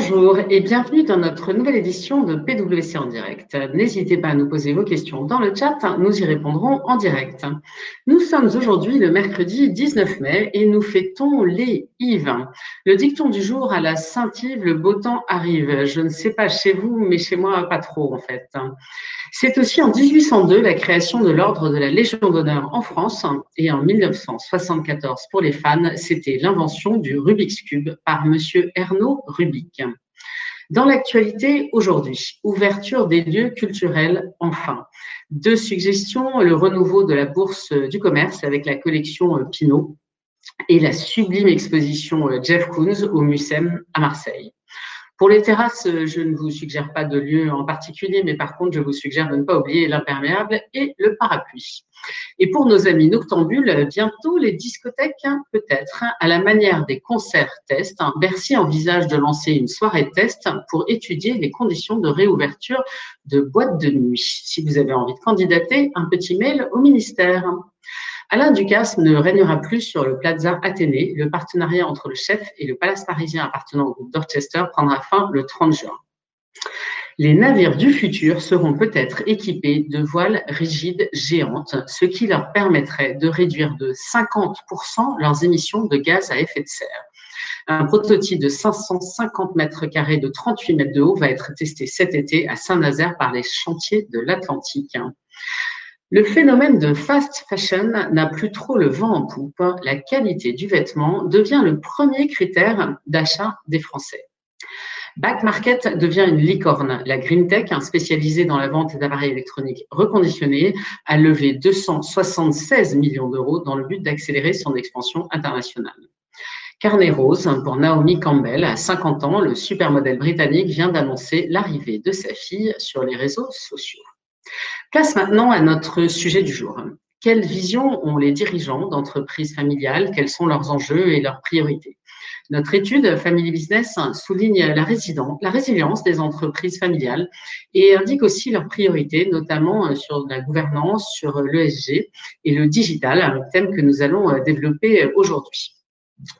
Bonjour et bienvenue dans notre nouvelle édition de PWC en direct. N'hésitez pas à nous poser vos questions dans le chat, nous y répondrons en direct. Nous sommes aujourd'hui le mercredi 19 mai et nous fêtons les Yves. Le dicton du jour à la Saint-Yves, le beau temps arrive. Je ne sais pas chez vous, mais chez moi pas trop en fait. C'est aussi en 1802 la création de l'ordre de la Légion d'honneur en France et en 1974 pour les fans, c'était l'invention du Rubik's Cube par monsieur Ernaud Rubik. Dans l'actualité aujourd'hui, ouverture des lieux culturels enfin. Deux suggestions, le renouveau de la bourse du commerce avec la collection Pinot et la sublime exposition Jeff Koons au Mucem à Marseille. Pour les terrasses, je ne vous suggère pas de lieu en particulier, mais par contre, je vous suggère de ne pas oublier l'imperméable et le parapluie. Et pour nos amis noctambules, bientôt les discothèques, hein, peut-être, hein, à la manière des concerts tests. Hein. Bercy envisage de lancer une soirée test pour étudier les conditions de réouverture de boîtes de nuit. Si vous avez envie de candidater, un petit mail au ministère. Alain Ducasse ne régnera plus sur le Plaza Athénée. Le partenariat entre le chef et le palace parisien appartenant au groupe Dorchester prendra fin le 30 juin. Les navires du futur seront peut-être équipés de voiles rigides géantes, ce qui leur permettrait de réduire de 50% leurs émissions de gaz à effet de serre. Un prototype de 550 mètres carrés de 38 mètres de haut va être testé cet été à Saint-Nazaire par les chantiers de l'Atlantique. Le phénomène de fast fashion n'a plus trop le vent en poupe. La qualité du vêtement devient le premier critère d'achat des Français. Back Market devient une licorne. La Green Tech, spécialisée dans la vente d'appareils électroniques reconditionnés, a levé 276 millions d'euros dans le but d'accélérer son expansion internationale. Carnet Rose, pour Naomi Campbell, à 50 ans, le supermodèle britannique vient d'annoncer l'arrivée de sa fille sur les réseaux sociaux. Place maintenant à notre sujet du jour. Quelle vision ont les dirigeants d'entreprises familiales? Quels sont leurs enjeux et leurs priorités? Notre étude Family Business souligne la, la résilience des entreprises familiales et indique aussi leurs priorités, notamment sur la gouvernance, sur l'ESG et le digital, un thème que nous allons développer aujourd'hui.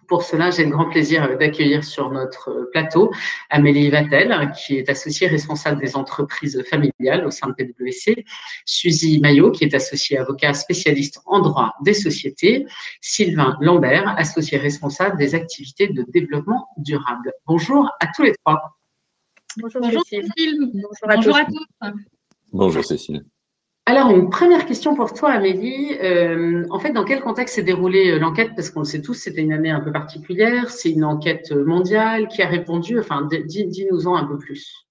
Pour cela, j'ai le grand plaisir d'accueillir sur notre plateau Amélie Vatel, qui est associée responsable des entreprises familiales au sein de PwC, Suzy Maillot, qui est associée avocat spécialiste en droit des sociétés, Sylvain Lambert, associé responsable des activités de développement durable. Bonjour à tous les trois. Bonjour, Cécile. Bonjour à tous. Bonjour Cécile. Alors, une première question pour toi, Amélie. Euh, en fait, dans quel contexte s'est déroulée euh, l'enquête? Parce qu'on le sait tous, c'était une année un peu particulière. C'est une enquête mondiale qui a répondu. Enfin, dis-nous-en un peu plus.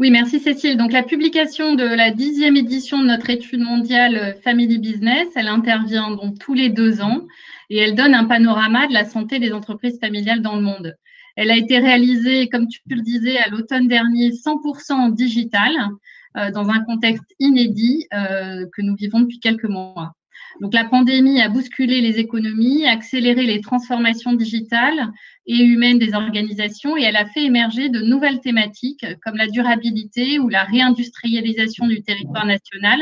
Oui, merci Cécile. Donc, la publication de la dixième édition de notre étude mondiale euh, Family Business, elle intervient donc tous les deux ans et elle donne un panorama de la santé des entreprises familiales dans le monde. Elle a été réalisée, comme tu le disais, à l'automne dernier, 100% en digital. Euh, dans un contexte inédit euh, que nous vivons depuis quelques mois. Donc la pandémie a bousculé les économies, accéléré les transformations digitales et humaines des organisations et elle a fait émerger de nouvelles thématiques comme la durabilité ou la réindustrialisation du territoire national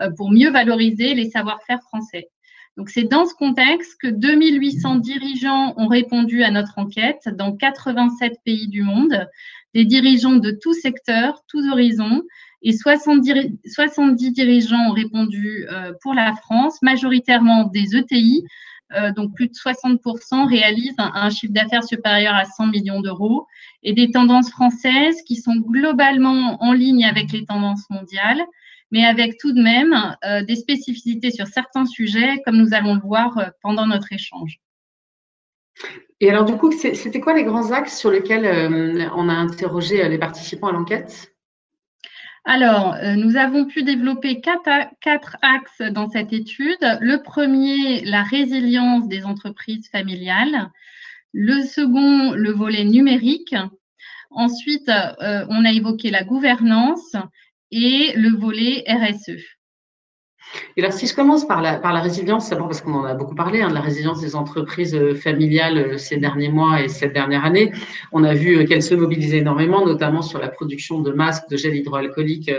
euh, pour mieux valoriser les savoir-faire français. Donc c'est dans ce contexte que 2800 dirigeants ont répondu à notre enquête dans 87 pays du monde, des dirigeants de tous secteurs, tous horizons, et 70, 70 dirigeants ont répondu euh, pour la France, majoritairement des ETI, euh, donc plus de 60% réalisent un, chiffre d'affaires supérieur à 100 millions d'euros, et des tendances françaises qui sont globalement en ligne avec les tendances mondiales, mais avec tout de même euh, des spécificités sur certains sujets, comme nous allons le voir pendant notre échange. Et alors, du coup, c'était quoi les grands axes sur lesquels on a interrogé les participants à l'enquête? Alors, euh, nous avons pu développer quatre, axes dans cette étude. Le premier, la résilience des entreprises familiales. Le second, le volet numérique. Ensuite, euh, on a évoqué la gouvernance et le volet RSE. Et alors, si je commence par la, par la résilience, parce qu'on en a beaucoup parlé, hein, de la résilience des entreprises euh, familiales euh, ces derniers mois et cette dernière année, on a vu euh, qu'elles se mobilisaient énormément, notamment sur la production de masques, de gel hydroalcoolique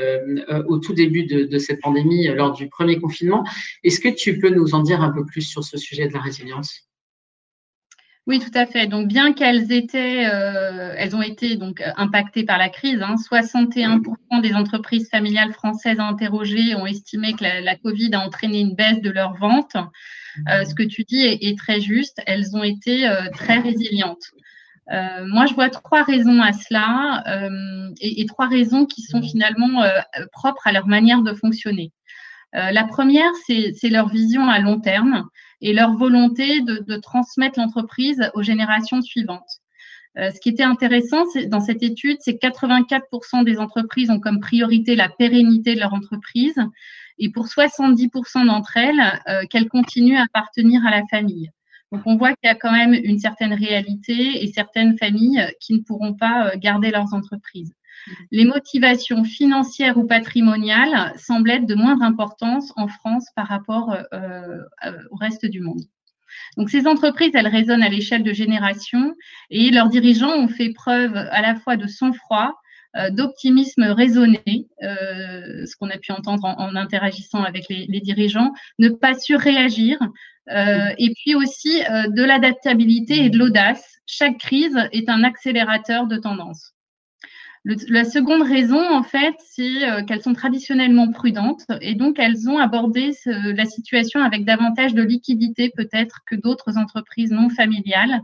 au tout début de, de, cette pandémie, lors du premier confinement. Est-ce que tu peux nous en dire un peu plus sur ce sujet de la résilience? Oui, tout à fait. Donc, bien qu'elles étaient, euh, elles ont été donc impactées par la crise, 61% hein, des entreprises familiales françaises interrogées ont estimé que la, Covid a entraîné une baisse de leurs ventes. Euh, ce que tu dis est, très juste. Elles ont été euh, très résilientes. moi, je vois trois raisons à cela et, trois raisons qui sont finalement propres à leur manière de fonctionner. la première, c'est leur vision à long terme et leur volonté de, transmettre l'entreprise aux générations suivantes. Euh, ce qui était intéressant dans cette étude, c'est que 84% des entreprises ont comme priorité la pérennité de leur entreprise et pour 70% d'entre elles, euh, qu'elles continuent à appartenir à la famille. Donc on voit qu'il y a quand même une certaine réalité et certaines familles qui ne pourront pas euh, garder leurs entreprises les motivations financières ou patrimoniales semblent être de moindre importance en France par rapport euh, euh, au reste du monde. Donc ces entreprises, elles résonnent à l'échelle de générations et leurs dirigeants ont fait preuve à la fois de sang-froid, euh, d'optimisme raisonné, ce qu'on a pu entendre en, interagissant avec les, dirigeants, ne pas surréagir, et puis aussi de l'adaptabilité et de l'audace. Chaque crise est un accélérateur de tendance la seconde raison, en fait, c'est euh, qu'elles sont traditionnellement prudentes et donc elles ont abordé la situation avec davantage de liquidité peut-être que d'autres entreprises non familiales.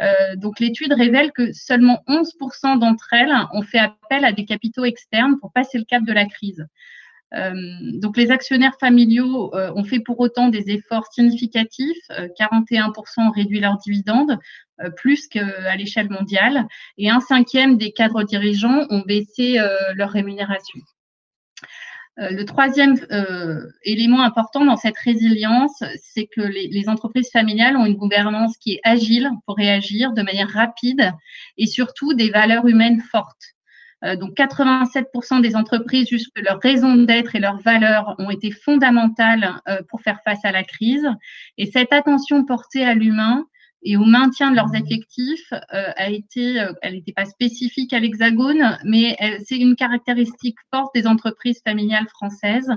Euh, donc l'étude révèle que seulement 11% d'entre elles ont fait appel à des capitaux externes pour passer le cap de la crise. Euh, donc les actionnaires familiaux euh, ont fait pour autant des efforts significatifs. 41% euh, ont réduit leurs dividendes, plus qu'à l'échelle mondiale, et un cinquième des cadres dirigeants ont baissé leur rémunération. le troisième élément important dans cette résilience, c'est que les, entreprises familiales ont une gouvernance qui est agile pour réagir de manière rapide et surtout des valeurs humaines fortes. Euh, donc 87% des entreprises jugent que leur raison d'être et leurs valeurs ont été fondamentales euh, pour faire face à la crise. Et cette attention portée à l'humain et au maintien de leurs effectifs euh, a été, elle n'était pas spécifique à l'Hexagone, mais c'est une caractéristique forte des entreprises familiales françaises.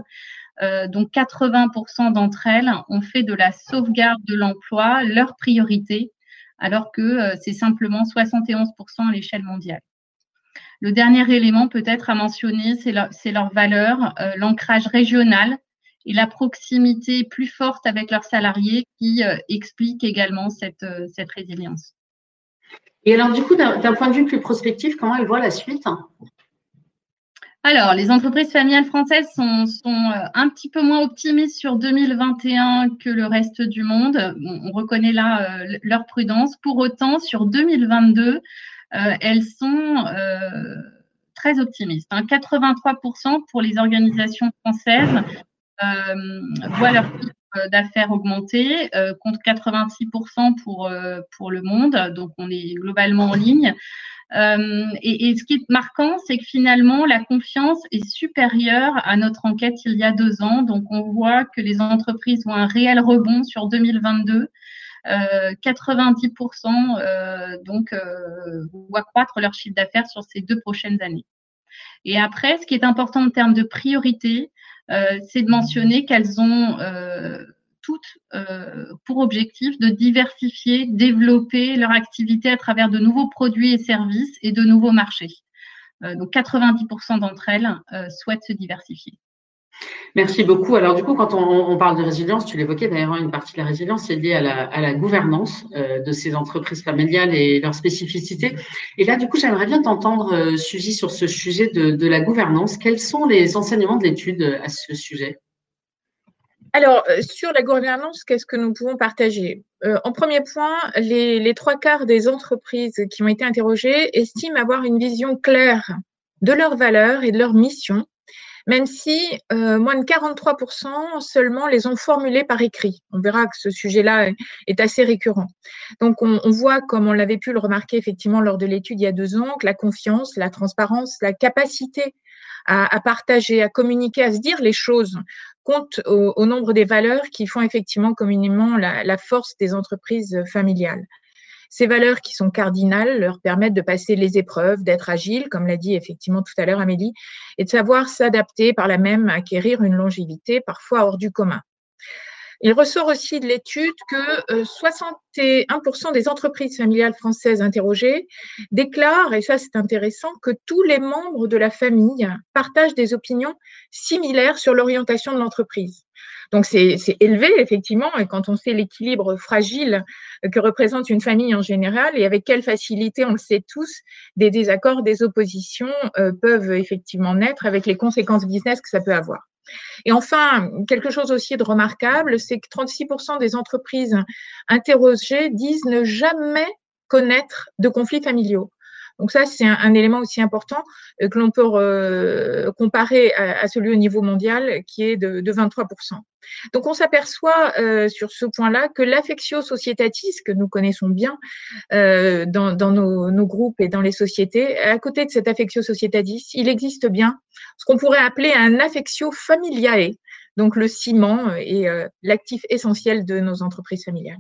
donc 80% d'entre elles ont fait de la sauvegarde de l'emploi leur priorité, alors que c'est simplement 71% à l'échelle mondiale. Le dernier élément peut-être à mentionner, c'est leur, valeur, euh, l'ancrage régional et la proximité plus forte avec leurs salariés qui euh, expliquent également cette, euh, cette, résilience. Et alors, du coup, d'un point de vue plus prospectif, comment elles voient la suite? Alors, les entreprises familiales françaises sont, un petit peu moins optimistes sur 2021 que le reste du monde. On, reconnaît là leur prudence. Pour autant, sur 2022, euh, elles sont euh, très optimistes. 83% hein. pour les organisations françaises euh, voient leur d'affaires augmenter, contre 86% pour, pour le monde. Donc, on est globalement en ligne. et, ce qui est marquant, c'est que finalement, la confiance est supérieure à notre enquête il y a deux ans. Donc, on voit que les entreprises ont un réel rebond sur 2022 90% euh, euh, donc euh, voient croître leur chiffre d'affaires sur ces deux prochaines années. Et après, ce qui est important en termes de priorité, c'est de mentionner qu'elles ont toutes pour objectif de diversifier, développer leur activité à travers de nouveaux produits et services et de nouveaux marchés. donc 90% d'entre elles souhaitent se diversifier. Merci beaucoup. Alors du coup, quand on, parle de résilience, tu l'évoquais d'ailleurs, une partie de la résilience est liée à la, gouvernance euh, de ces entreprises familiales et leurs spécificités. Et là, du coup, j'aimerais bien t'entendre, euh, Suzy, sur ce sujet de, la gouvernance. Quels sont les enseignements de l'étude euh, à ce sujet? Alors, sur la gouvernance, qu'est-ce que nous pouvons partager? En premier point, les, les, trois quarts des entreprises qui ont été interrogées estiment avoir une vision claire de leurs valeurs et de leur mission même si euh, moins de 43% seulement les ont formulés par écrit. On verra que ce sujet-là est assez récurrent. Donc, on, voit, comme on l'avait pu le remarquer effectivement lors de l'étude il y a deux ans, que la confiance, la transparence, la capacité à, partager, à communiquer, à se dire les choses compte au, nombre des valeurs qui font effectivement communément la force des entreprises familiales. Ces valeurs qui sont cardinales leur permettent de passer les épreuves, d'être agile, comme l'a dit effectivement tout à l'heure Amélie, et de savoir s'adapter par la même, acquérir une longévité parfois hors du commun. Il ressort aussi de l'étude que 61% des entreprises familiales françaises interrogées déclarent, et ça c'est intéressant, que tous les membres de la famille partagent des opinions similaires sur l'orientation de l'entreprise. Donc c'est élevé, effectivement, et quand on sait l'équilibre fragile que représente une famille en général, et avec quelle facilité, on le sait tous, des désaccords, des oppositions euh, peuvent effectivement naître avec les conséquences business que ça peut avoir. Et enfin, quelque chose aussi de remarquable, c'est que 36% des entreprises interrogées disent ne jamais connaître de conflits familiaux. Donc ça, c'est un, élément aussi important euh, que l'on peut euh, comparer à, celui au niveau mondial qui est de, 23%. Donc on s'aperçoit euh, sur ce point-là que l'affectio societatis, que nous connaissons bien dans, nos, groupes et dans les sociétés, à côté de cet affectio societatis, il existe bien ce qu'on pourrait appeler un affectio familiae, donc le ciment et l'actif essentiel de nos entreprises familiales.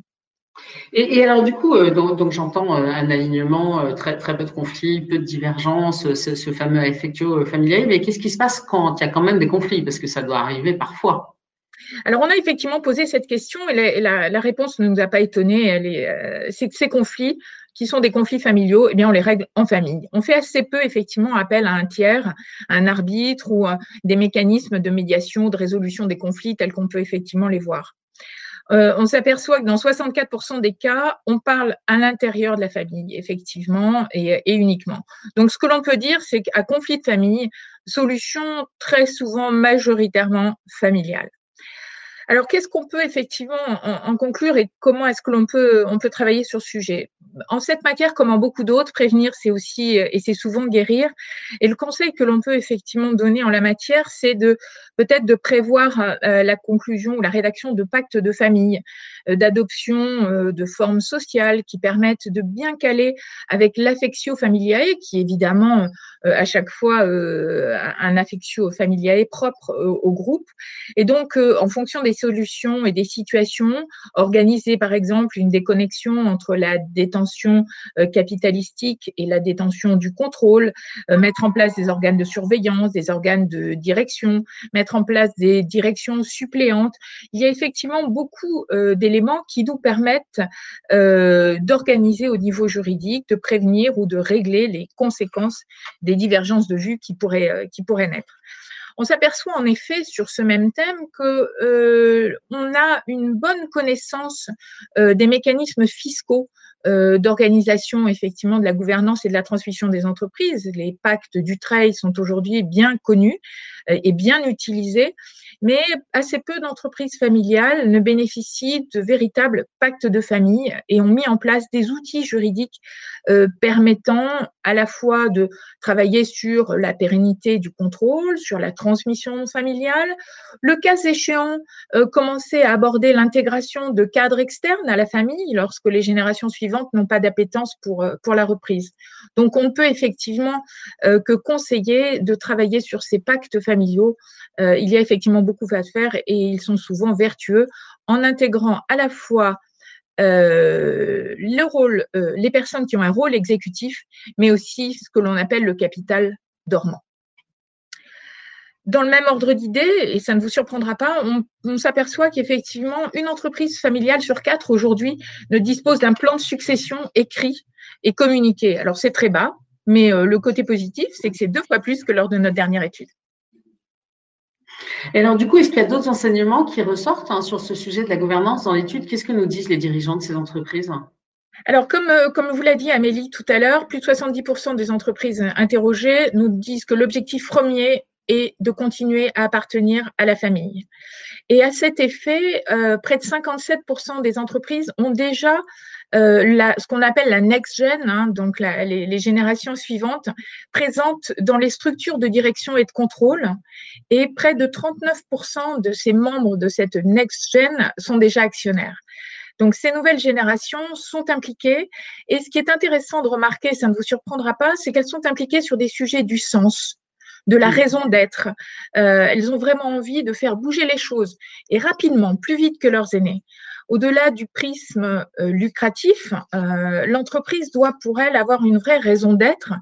Et, alors du coup, euh, donc, j'entends euh, un alignement, euh, très, très peu de conflits, peu de divergences, ce, fameux effectuo familial, mais qu'est-ce qui se passe quand il y a quand même des conflits? Parce que ça doit arriver parfois. Alors, on a effectivement posé cette question et la, réponse ne nous a pas étonnés. c'est que ces conflits, qui sont des conflits familiaux, eh bien, on les règle en famille. On fait assez peu, effectivement, appel à un tiers, un arbitre ou des mécanismes de médiation, de résolution des conflits tels qu'on peut effectivement les voir. Euh, on s'aperçoit que dans 64% des cas, on parle à l'intérieur de la famille, effectivement, et, et uniquement. Donc, ce que l'on peut dire, c'est qu'à conflit de famille, solution très souvent majoritairement familiale. Alors, qu'est-ce qu'on peut effectivement en, conclure et comment est-ce que l'on peut, on peut travailler sur ce sujet? En cette matière, comme en beaucoup d'autres, prévenir, c'est aussi et c'est souvent guérir. Et le conseil que l'on peut effectivement donner en la matière, c'est de peut-être de prévoir euh, la conclusion ou la rédaction de pactes de famille, euh, d'adoption euh, de formes sociales qui permettent de bien caler avec l'affectio familiae, qui évidemment à chaque fois un affectio familiae propre au groupe. Et donc, en fonction des solutions et des situations, organiser par exemple une déconnexion entre la détention euh, capitalistique et la détention du contrôle, euh, mettre en place des organes de surveillance, des organes de direction, mettre en place des directions suppléantes. Il y a effectivement beaucoup euh, d'éléments qui nous permettent d'organiser au niveau juridique, de prévenir ou de régler les conséquences des divergences de vues qui pourraient, qui pourraient naître. On s'aperçoit en effet sur ce même thème que euh, on a une bonne connaissance euh, des mécanismes fiscaux euh, d'organisation effectivement de la gouvernance et de la transmission des entreprises. Les pactes du trail sont aujourd'hui bien connus et bien utilisés mais assez peu d'entreprises familiales ne bénéficient de véritables pactes de famille et ont mis en place des outils juridiques euh, permettant à la fois de travailler sur la pérennité du contrôle, sur la transmission familiale, le cas échéant, euh, commencer à aborder l'intégration de cadres externes à la famille lorsque les générations suivantes n'ont pas d'appétence pour, euh, pour la reprise. Donc, on peut effectivement que conseiller de travailler sur ces pactes familiaux. il y a effectivement beaucoup à faire et ils sont souvent vertueux en intégrant à la fois euh, le rôle, euh, les personnes qui ont un rôle exécutif, mais aussi ce que l'on appelle le capital dormant. Dans le même ordre d'idées, et ça ne vous surprendra pas, on, s'aperçoit qu'effectivement, une entreprise familiale sur quatre aujourd'hui ne dispose d'un plan de succession écrit et communiqué. Alors c'est très bas, mais euh, le côté positif, c'est que c'est deux fois plus que lors de notre dernière étude. Et alors, du coup, est-ce qu'il y a d'autres enseignements qui ressortent hein, sur ce sujet de la gouvernance dans l'étude? Qu'est-ce que nous disent les dirigeants de ces entreprises? Alors, comme, euh, comme vous l'a dit Amélie tout à l'heure, plus de 70% des entreprises interrogées nous disent que l'objectif premier est de continuer à appartenir à la famille. Et à cet effet, euh, près de 57% des entreprises ont déjà euh, ce qu'on appelle la next gen, hein, donc les, générations suivantes, présentes dans les structures de direction et de contrôle. Et près de 39% de ces membres de cette next gen sont déjà actionnaires. Donc, ces nouvelles générations sont impliquées. Et ce qui est intéressant de remarquer, ça ne vous surprendra pas, c'est qu'elles sont impliquées sur des sujets du sens, de la raison d'être. Euh, elles ont vraiment envie de faire bouger les choses et rapidement, plus vite que leurs aînés. Au-delà du prisme euh, lucratif, euh, l'entreprise doit pour elle avoir une vraie raison d'être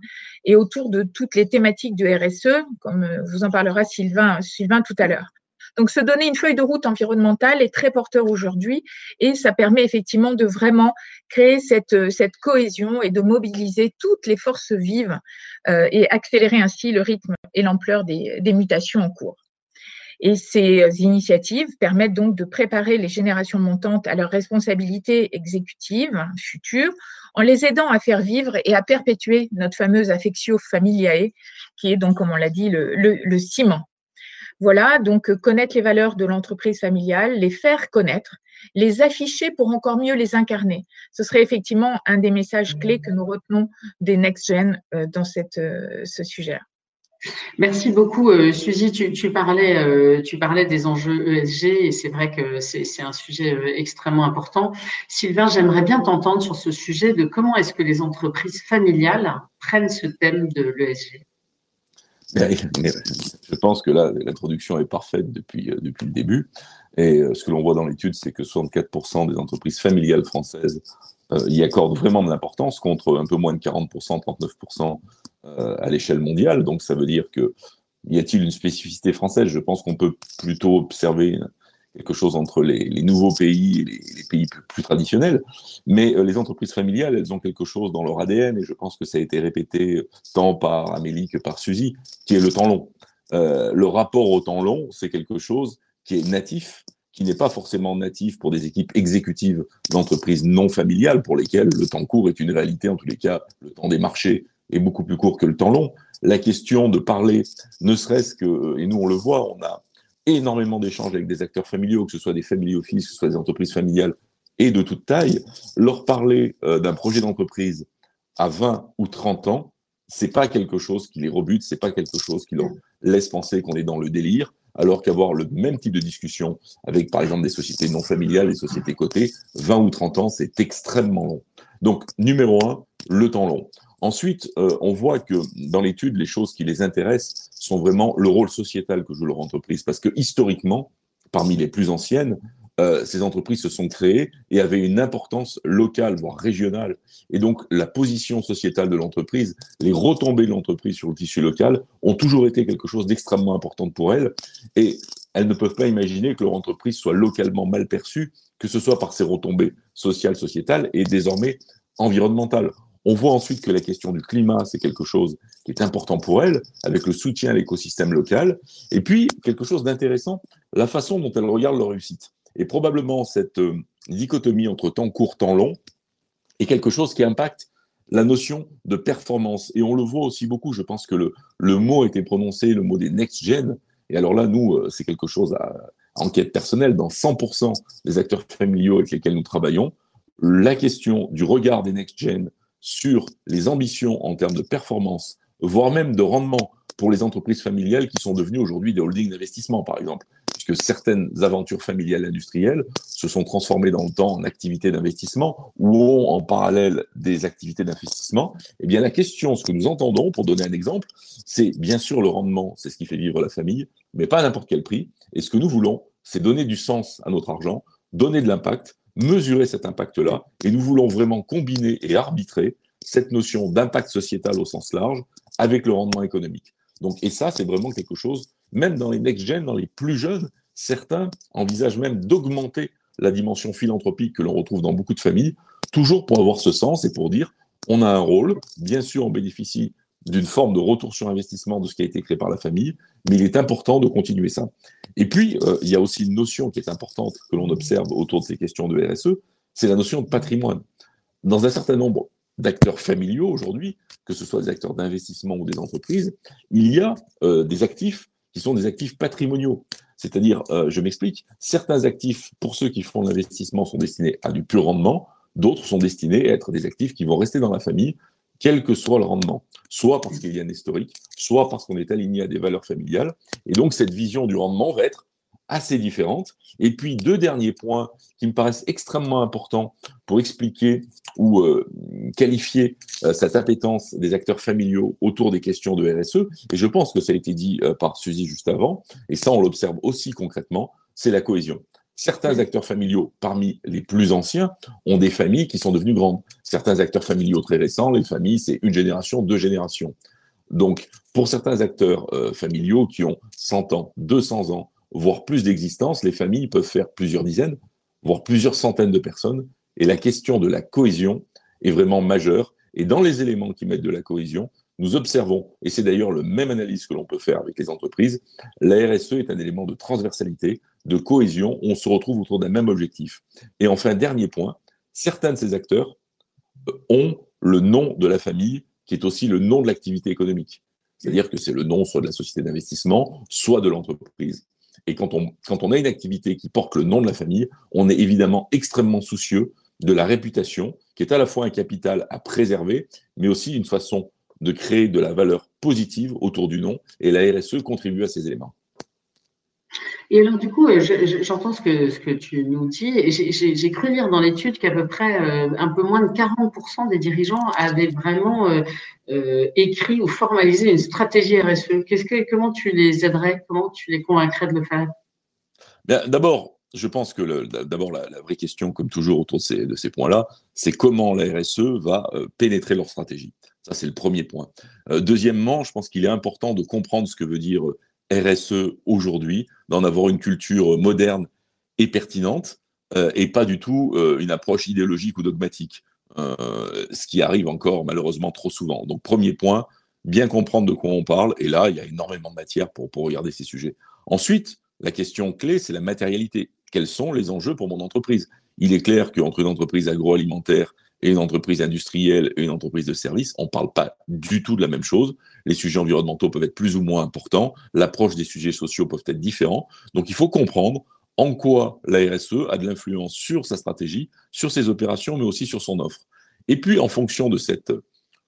et autour de toutes les thématiques du RSE, comme vous en parlera Sylvain, Sylvain tout à l'heure. Donc, se donner une feuille de route environnementale est très porteur aujourd'hui et ça permet effectivement de vraiment créer cette, cette cohésion et de mobiliser toutes les forces vives euh, et accélérer ainsi le rythme et l'ampleur des, des mutations en cours. Et ces initiatives permettent donc de préparer les générations montantes à leurs responsabilités exécutives futures en les aidant à faire vivre et à perpétuer notre fameuse affectio familiae, qui est donc, comme on l'a dit, le, le, ciment. Voilà, donc connaître les valeurs de l'entreprise familiale, les faire connaître, les afficher pour encore mieux les incarner. Ce serait effectivement un des messages clés que nous retenons des Next Gen euh, dans euh, ce sujet-là. Merci beaucoup, euh, Suzy. Tu, parlais, euh, tu parlais des enjeux ESG et c'est vrai que c'est un sujet euh, extrêmement important. Sylvain, j'aimerais bien t'entendre sur ce sujet de comment est-ce que les entreprises familiales prennent ce thème de l'ESG. Je pense que là, l'introduction est parfaite depuis, depuis le début. Et ce que l'on voit dans l'étude, c'est que 64% des entreprises familiales françaises y accordent vraiment de l'importance, contre un peu moins de 40%, 39% euh, à l'échelle mondiale. Donc ça veut dire que y a-t-il une spécificité française? Je pense qu'on peut plutôt observer quelque chose entre les, nouveaux pays et les, pays plus, traditionnels. Mais euh, les entreprises familiales, elles ont quelque chose dans leur ADN, et je pense que ça a été répété tant par Amélie que par Suzy, qui est le temps long. Euh, le rapport au temps long, c'est quelque chose qui est natif, qui n'est pas forcément natif pour des équipes exécutives d'entreprises non familiales, pour lesquelles le temps court est une réalité, en tous les cas, le temps des marchés est beaucoup plus court que le temps long. La question de parler, ne serait-ce que, et nous on le voit, on a énormément d'échanges avec des acteurs familiaux, que ce soit des family office, que ce soit des entreprises familiales et de toute taille. Leur parler euh, d'un projet d'entreprise à 20 ou 30 ans, c'est pas quelque chose qui les rebute, c'est pas quelque chose qui leur laisse penser qu'on est dans le délire, alors qu'avoir le même type de discussion avec, par exemple, des sociétés non familiales, des sociétés cotées, 20 ou 30 ans, c'est extrêmement long. Donc, numéro un, le temps long. Ensuite, euh, on voit que dans l'étude, les choses qui les intéressent sont vraiment le rôle sociétal que joue leur entreprise. Parce que historiquement, parmi les plus anciennes, euh, ces entreprises se sont créées et avaient une importance locale, voire régionale. Et donc, la position sociétale de l'entreprise, les retombées de l'entreprise sur le tissu local ont toujours été quelque chose d'extrêmement important pour elles. Et elles ne peuvent pas imaginer que leur entreprise soit localement mal perçue, que ce soit par ses retombées sociales, sociétales et désormais environnementales. On voit ensuite que la question du climat, c'est quelque chose qui est important pour elle, avec le soutien à l'écosystème local. Et puis, quelque chose d'intéressant, la façon dont elle regarde leur réussite. Et probablement cette euh, dichotomie entre temps court, temps long, est quelque chose qui impacte la notion de performance. Et on le voit aussi beaucoup, je pense que le, le mot a été prononcé, le mot des next-gen. Et alors là, nous, euh, c'est quelque chose à, enquête personnelle dans 100% des acteurs familiaux avec lesquels nous travaillons. La question du regard des next-gen sur les ambitions en termes de performance, voire même de rendement pour les entreprises familiales qui sont devenues aujourd'hui des holdings d'investissement, par exemple, puisque certaines aventures familiales industrielles se sont transformées dans le temps en activités d'investissement ou ont en parallèle des activités d'investissement. Eh bien, la question, ce que nous entendons, pour donner un exemple, c'est bien sûr le rendement, c'est ce qui fait vivre la famille, mais pas à n'importe quel prix. Et ce que nous voulons, c'est donner du sens à notre argent, donner de l'impact, mesurer cet impact-là, et nous voulons vraiment combiner et arbitrer cette notion d'impact sociétal au sens large avec le rendement économique. Donc, et ça, c'est vraiment quelque chose, même dans les next-gen, dans les plus jeunes, certains envisagent même d'augmenter la dimension philanthropique que l'on retrouve dans beaucoup de familles, toujours pour avoir ce sens et pour dire on a un rôle, bien sûr on bénéficie d'une forme de retour sur investissement de ce qui a été créé par la famille, mais il est important de continuer ça. Et puis, euh, il y a aussi une notion qui est importante que l'on observe autour de ces questions de RSE, c'est la notion de patrimoine. Dans un certain nombre d'acteurs familiaux aujourd'hui, que ce soit des acteurs d'investissement ou des entreprises, il y a euh, des actifs qui sont des actifs patrimoniaux. C'est-à-dire, euh, je m'explique, certains actifs, pour ceux qui font l'investissement, sont destinés à du pur rendement, d'autres sont destinés à être des actifs qui vont rester dans la famille, quel que soit le rendement, soit parce qu'il y a un historique, soit parce qu'on est aligné à des valeurs familiales. Et donc, cette vision du rendement va être assez différentes. Et puis, deux derniers points qui me paraissent extrêmement importants pour expliquer ou euh, qualifier euh, cette appétence des acteurs familiaux autour des questions de RSE. Et je pense que ça a été dit euh, par Suzy juste avant, et ça, on l'observe aussi concrètement, c'est la cohésion. Certains acteurs familiaux, parmi les plus anciens, ont des familles qui sont devenues grandes. Certains acteurs familiaux très récents, les familles, c'est une génération, deux générations. Donc, pour certains acteurs familiaux qui ont 100 ans, 200 ans, voire plus d'existence, les familles peuvent faire plusieurs dizaines, voire plusieurs centaines de personnes. Et la question de la cohésion est vraiment majeure. Et dans les éléments qui mettent de la cohésion, nous observons, et c'est d'ailleurs le même analyse que l'on peut faire avec les entreprises, la RSE est un élément de transversalité, de cohésion, on se retrouve autour d'un même objectif. Et enfin, dernier point, certains de ces acteurs ont le nom de la famille qui est aussi le nom de l'activité économique. C'est-à-dire que c'est le nom soit de la société d'investissement, soit de l'entreprise. Et quand on, quand on a une activité qui porte le nom de la famille, on est évidemment extrêmement soucieux de la réputation, qui est à la fois un capital à préserver, mais aussi une façon de créer de la valeur positive autour du nom. Et la RSE contribue à ces éléments. Et alors, du coup, j'entends ce que, ce que tu nous dis. J'ai cru lire dans l'étude qu'à peu près euh, un peu moins de 40% des dirigeants avaient vraiment euh, euh, écrit ou formalisé une stratégie RSE. Que, comment tu les aiderais? Comment tu les convaincrais de le faire? D'abord, je pense que d'abord, la, vraie question, comme toujours autour de ces points-là, c'est comment la RSE va pénétrer leur stratégie. Ça, c'est le premier point. deuxièmement, je pense qu'il est important de comprendre ce que veut dire RSE aujourd'hui, d'en avoir une culture moderne et pertinente, euh, et pas du tout euh, une approche idéologique ou dogmatique, euh, ce qui arrive encore malheureusement trop souvent. Donc premier point, bien comprendre de quoi on parle, et là, il y a énormément de matière pour, pour regarder ces sujets. Ensuite, la question clé, c'est la matérialité. Quels sont les enjeux pour mon entreprise? Il est clair qu'entre une entreprise agroalimentaire et une entreprise industrielle et une entreprise de service, on ne parle pas du tout de la même chose. Les sujets environnementaux peuvent être plus ou moins importants, l'approche des sujets sociaux peuvent être différents. Donc il faut comprendre en quoi la RSE a de l'influence sur sa stratégie, sur ses opérations, mais aussi sur son offre. Et puis, en fonction de cette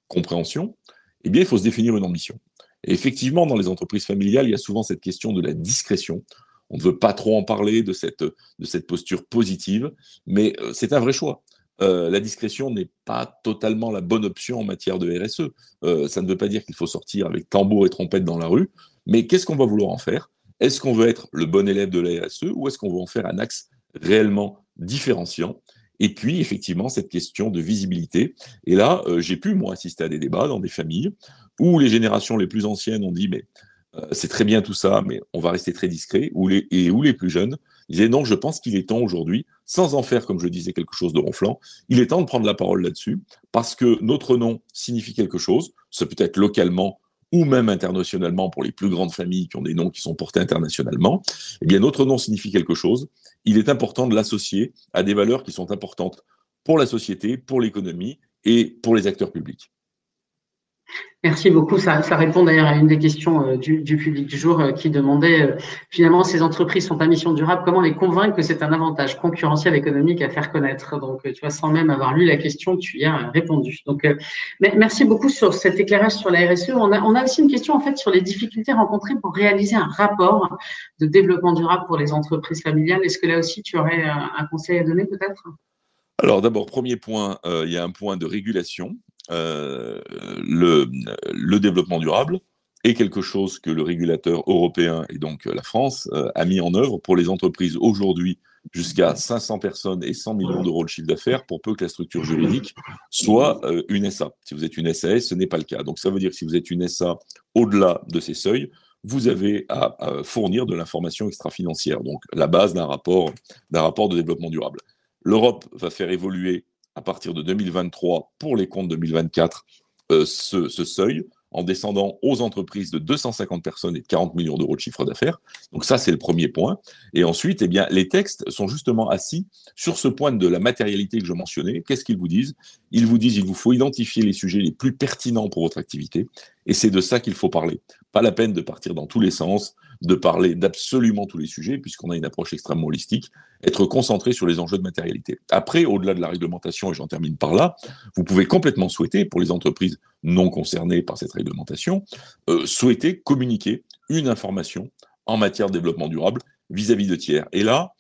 compréhension, eh bien, il faut se définir une ambition. Et effectivement, dans les entreprises familiales, il y a souvent cette question de la discrétion. On ne veut pas trop en parler de cette, de cette posture positive, mais euh, c'est un vrai choix. Euh, la discrétion n'est pas totalement la bonne option en matière de RSE. Euh, ça ne veut pas dire qu'il faut sortir avec tambour et trompette dans la rue, mais qu'est-ce qu'on va vouloir en faire? Est-ce qu'on veut être le bon élève de la RSE ou est-ce qu'on veut en faire un axe réellement différenciant? Et puis, effectivement, cette question de visibilité. Et là, euh, j'ai pu, moi, assister à des débats dans des familles où les générations les plus anciennes ont dit, mais c'est très bien tout ça, mais on va rester très discret, et où les plus jeunes disaient, non, je pense qu'il est temps aujourd'hui sans en faire, comme je disais, quelque chose de ronflant, il est temps de prendre la parole là-dessus, parce que notre nom signifie quelque chose, ça peut être localement ou même internationalement pour les plus grandes familles qui ont des noms qui sont portés internationalement, eh bien notre nom signifie quelque chose. Il est important de l'associer à des valeurs qui sont importantes pour la société, pour l'économie et pour les acteurs publics. Merci beaucoup. Ça, répond d'ailleurs à une des questions euh, du, public du jour euh, qui demandait euh, finalement ces entreprises sont à mission durable, comment les convaincre que c'est un avantage concurrentiel économique à faire connaître? Donc, tu vois, sans même avoir lu la question, tu y as répondu. Donc, merci beaucoup sur cet éclairage sur la RSE. On a, on a aussi une question en fait sur les difficultés rencontrées pour réaliser un rapport de développement durable pour les entreprises familiales. Est-ce que là aussi tu aurais un conseil à donner peut-être? Alors d'abord, premier point, il y a un point de régulation euh, le, développement durable est quelque chose que le régulateur européen et donc la France euh, a mis en œuvre pour les entreprises aujourd'hui jusqu'à 500 personnes et 100 millions d'euros de chiffre d'affaires pour peu que la structure juridique soit euh, une SA. Si vous êtes une SAS, ce n'est pas le cas. Donc ça veut dire que si vous êtes une SA au-delà de ces seuils, vous avez à, à fournir de l'information extra-financière, donc la base d'un rapport, d'un rapport de développement durable. L'Europe va faire évoluer à partir de 2023 pour les comptes 2024 euh, ce, seuil en descendant aux entreprises de 250 personnes et de 40 millions d'euros de chiffre d'affaires. Donc ça, c'est le premier point. Et ensuite, eh bien, les textes sont justement assis sur ce point de la matérialité que je mentionnais. Qu'est-ce qu'ils vous disent? Ils vous disent il vous faut identifier les sujets les plus pertinents pour votre activité. Et c'est de ça qu'il faut parler. Pas la peine de partir dans tous les sens, de parler d'absolument tous les sujets, puisqu'on a une approche extrêmement holistique, être concentré sur les enjeux de matérialité. Après, au-delà de la réglementation, et j'en termine par là, vous pouvez complètement souhaiter, pour les entreprises non concernées par cette réglementation, euh, souhaiter communiquer une information en matière de développement durable vis-à-vis de tiers. Et là,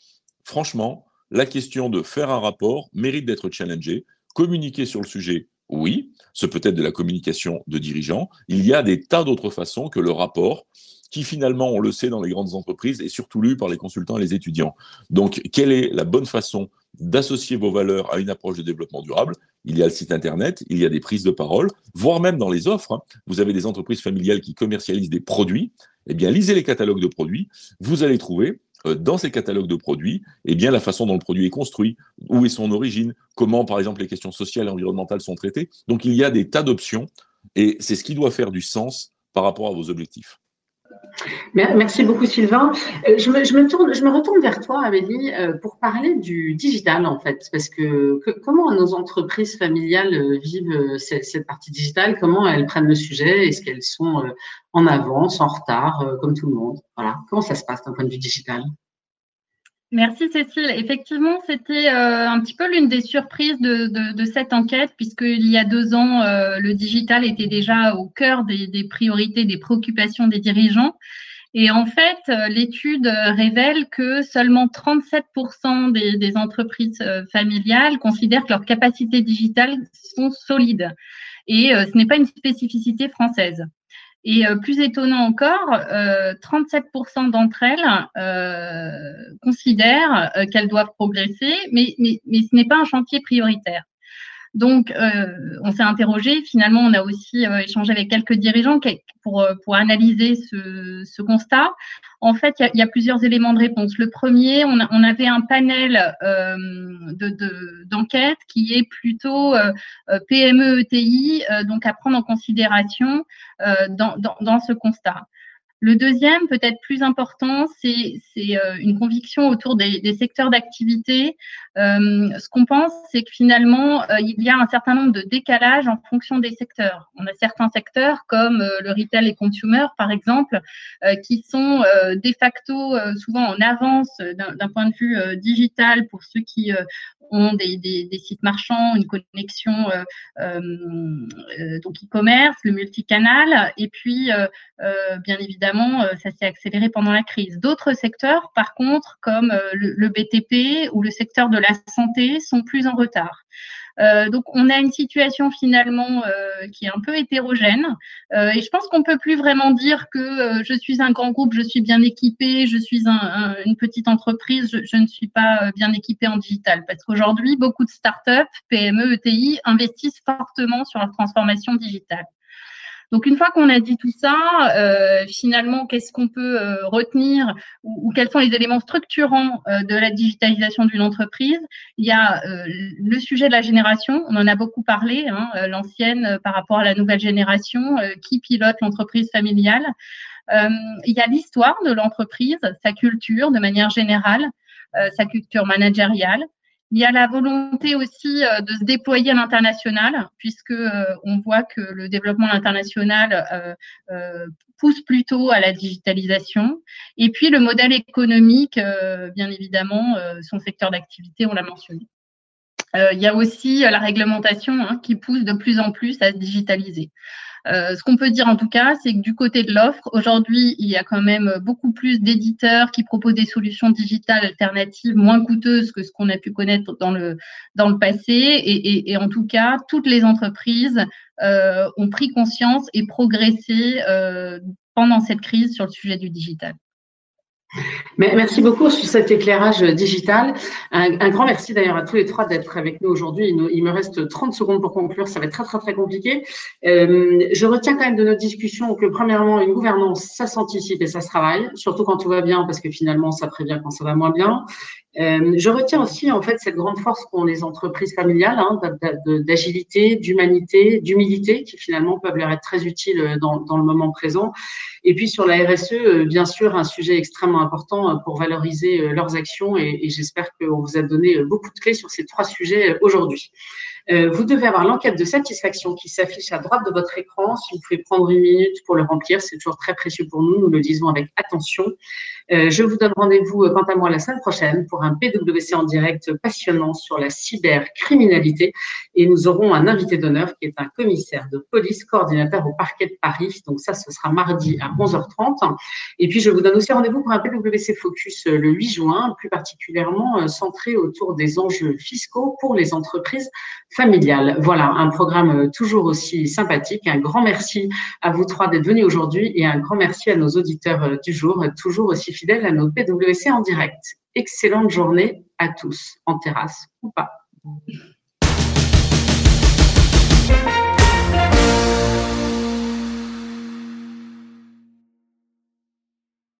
franchement, la question de faire un rapport mérite d'être challengée. Communiquer sur le sujet Oui, ce peut être de la communication de dirigeants. Il y a des tas d'autres façons que le rapport qui finalement, on le sait dans les grandes entreprises, est surtout lu par les consultants et les étudiants. Donc, quelle est la bonne façon d'associer vos valeurs à une approche de développement durable? Il y a le site Internet, il y a des prises de parole, voire même dans les offres. Hein. vous avez des entreprises familiales qui commercialisent des produits. Eh bien, lisez les catalogues de produits. Vous allez trouver dans ces catalogues de produits, eh bien, la façon dont le produit est construit, où est son origine, comment, par exemple, les questions sociales et environnementales sont traitées. Donc, il y a des tas d'options et c'est ce qui doit faire du sens par rapport à vos objectifs. Merci beaucoup Sylvain. Euh, je me, retourne vers toi Amélie euh, pour parler du digital en fait, parce que, comment nos entreprises familiales euh, vivent cette, partie digitale, comment elles prennent le sujet, est-ce qu'elles sont en avance, en retard, comme tout le monde? Voilà, comment ça se passe d'un point de vue digital? Merci Cécile. Effectivement, c'était euh, un petit peu l'une des surprises de, cette enquête, puisqu'il y a deux ans, euh, le digital était déjà au cœur des, priorités, des préoccupations des dirigeants. Et en fait, euh, l'étude révèle que seulement 37% des, des entreprises familiales considèrent que leurs capacités digitales sont solides. Et ce n'est pas une spécificité française. Et euh, plus étonnant encore, 37% euh, d'entre elles euh, considèrent qu'elles doivent progresser, mais, ce n'est pas un chantier prioritaire. Donc, euh, on s'est interrogé. Finalement, on a aussi euh, échangé avec quelques dirigeants pour, euh, pour analyser ce, ce constat. En fait, il y, a plusieurs éléments de réponse. Le premier, on, avait un panel d'enquête de, qui est plutôt PME, ETI, donc à prendre en considération dans, dans, ce constat. Le deuxième, peut-être plus important, c'est euh, une conviction autour des, secteurs d'activité. Euh, ce qu'on pense, c'est que finalement, euh, il y a un certain nombre de décalages en fonction des secteurs. On a certains secteurs comme le retail et consumer, par exemple, qui sont de facto souvent en avance d'un point de vue digital pour ceux qui ont des, sites marchands, une connexion euh, euh, euh, donc e-commerce, le multicanal, et puis bien évidemment ça s'est accéléré pendant la crise. D'autres secteurs, par contre, comme le, le, BTP ou le secteur de la santé, sont plus en retard. Euh, donc, on a une situation finalement euh, qui est un peu hétérogène. Euh, et je pense qu'on peut plus vraiment dire que je suis un grand groupe, je suis bien équipé, je suis une petite entreprise, je, ne suis pas bien équipé en digital. Parce qu'aujourd'hui, beaucoup de startups, PME, ETI investissent fortement sur la transformation digitale. Donc une fois qu'on a dit tout ça, euh, finalement, qu'est-ce qu'on peut euh, retenir ou, quels sont les éléments structurants euh, de la digitalisation d'une entreprise? Il y a le sujet de la génération, on en a beaucoup parlé, hein, l'ancienne par rapport à la nouvelle génération, qui pilote l'entreprise familiale. il y a l'histoire de l'entreprise, sa culture de manière générale, sa culture managériale. Il y a la volonté aussi euh, de se déployer à l'international, puisque euh, on voit que le développement international euh, pousse plutôt à la digitalisation. Et puis le modèle économique, bien évidemment, son secteur d'activité, on l'a mentionné. Il y a aussi la réglementation hein, qui pousse de plus en plus à se digitaliser. Euh, ce qu'on peut dire en tout cas, c'est que du côté de l'offre, aujourd'hui, il y a quand même beaucoup plus d'éditeurs qui proposent des solutions digitales alternatives moins coûteuses que ce qu'on a pu connaître dans le, dans le passé. Et, en tout cas, toutes les entreprises euh, ont pris conscience et progressé euh, pendant cette crise sur le sujet du digital. Merci beaucoup sur cet éclairage digital. Un, grand merci d'ailleurs à tous les trois d'être avec nous aujourd'hui. Il, me reste 30 secondes pour conclure, ça va être très très très compliqué. Euh, je retiens quand même de notre discussion que premièrement, une gouvernance, ça s'anticipe et ça se travaille, surtout quand tout va bien, parce que finalement, ça prévient quand ça va moins bien. Euh, je retiens aussi en fait cette grande force qu'ont les entreprises familiales hein, d'agilité, d'humanité, d'humilité qui finalement peuvent leur être très utiles dans, dans, le moment présent. Et puis sur la RSE, euh, bien sûr, un sujet extrêmement important euh, pour valoriser leurs actions et j'espère qu'on vous a donné beaucoup de clés sur ces trois sujets aujourd'hui. Euh, vous devez avoir l'enquête de satisfaction qui s'affiche à droite de votre écran. Si vous pouvez prendre une minute pour le remplir, c'est toujours très précieux pour nous. Nous le disons avec attention. Euh, je vous donne rendez-vous, euh, quant à moi, la semaine prochaine pour un PWC en direct passionnant sur la cybercriminalité. Et nous aurons un invité d'honneur qui est un commissaire de police, coordinateur au parquet de Paris. Donc ça, ce sera mardi à 11h30. Et puis, je vous donne aussi rendez-vous pour un PWC Focus le 8 juin, plus particulièrement centré autour des enjeux fiscaux pour les entreprises voilà, un programme euh, toujours aussi sympathique. Un grand merci à vous trois d'être venus aujourd'hui et un grand merci à nos auditeurs euh, du jour, euh, toujours aussi fidèles à nos PWC en direct. Excellente journée à tous, en terrasse ou pas.